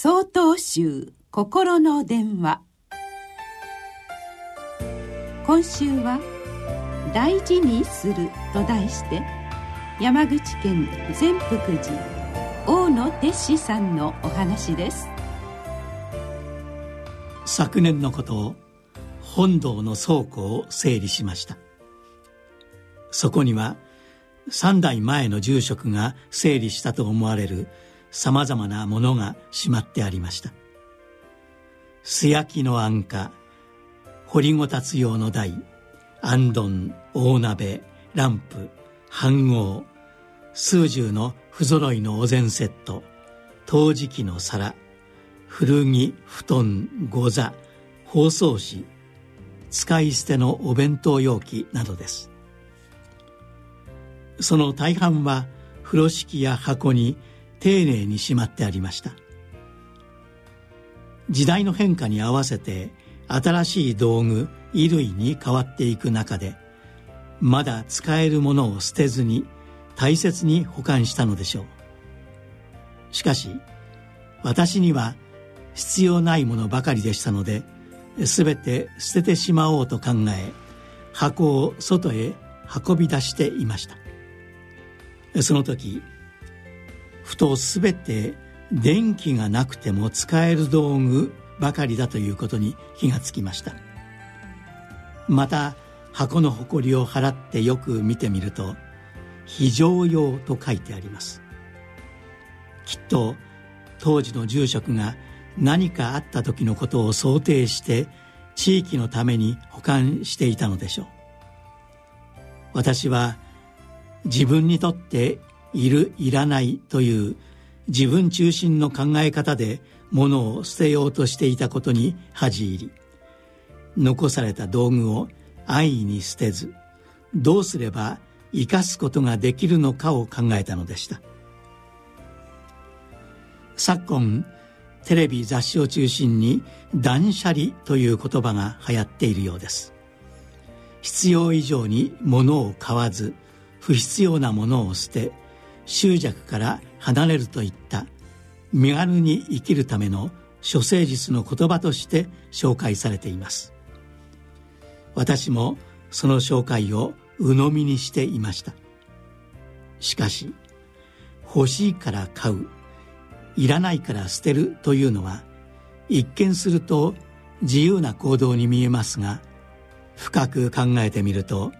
総統集心の電話。今週は「大事にする」と題して山口県善福寺大野哲司さんのお話です。昨年のことを本堂の倉庫を整理しました。そこには3代前の住職が整理したと思われるさまざまなものがしまってありました。素焼きの安価掘りごたつ用の台あんどん大鍋ランプ飯盒数十の不揃いのお膳セット陶磁器の皿古着布団御座包装紙使い捨てのお弁当容器などです。その大半は風呂敷や箱に丁寧にしまってありました。時代の変化に合わせて新しい道具衣類に変わっていく中でまだ使えるものを捨てずに大切に保管したのでしょう。しかし私には必要ないものばかりでしたので全て捨ててしまおうと考え箱を外へ運び出していました。その時ふと全て電気がなくても使える道具ばかりだということに気がつきました。また箱の埃を払ってよく見てみると非常用と書いてあります。きっと当時の住職が何かあった時のことを想定して地域のために保管していたのでしょう。私は自分にとっているいらないという自分中心の考え方で物を捨てようとしていたことに恥じ入り。残された道具を安易に捨てずどうすれば生かすことができるのかを考えたのでした。昨今テレビ雑誌を中心に断捨離という言葉が流行っているようです。必要以上に物を買わず不必要なものを捨て執着から離れるといった。身軽に生きるための処世術の言葉として紹介されています。私もその紹介を鵜呑みにしていました。しかし欲しいから買ういらないから捨てるというのは一見すると自由な行動に見えますが深く考えてみると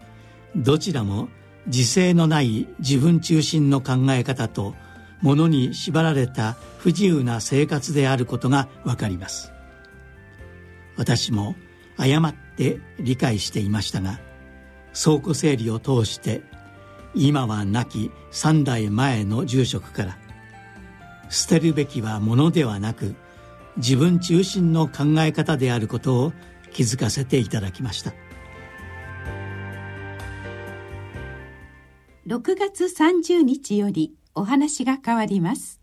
どちらも自制のない自分中心の考え方と物に縛られた不自由な生活であることがわかります。私も誤って理解していましたが倉庫整理を通して今は亡き三代前の住職から捨てるべきは物ではなく自分中心の考え方であることを気づかせていただきました。6月30日よりお話が変わります。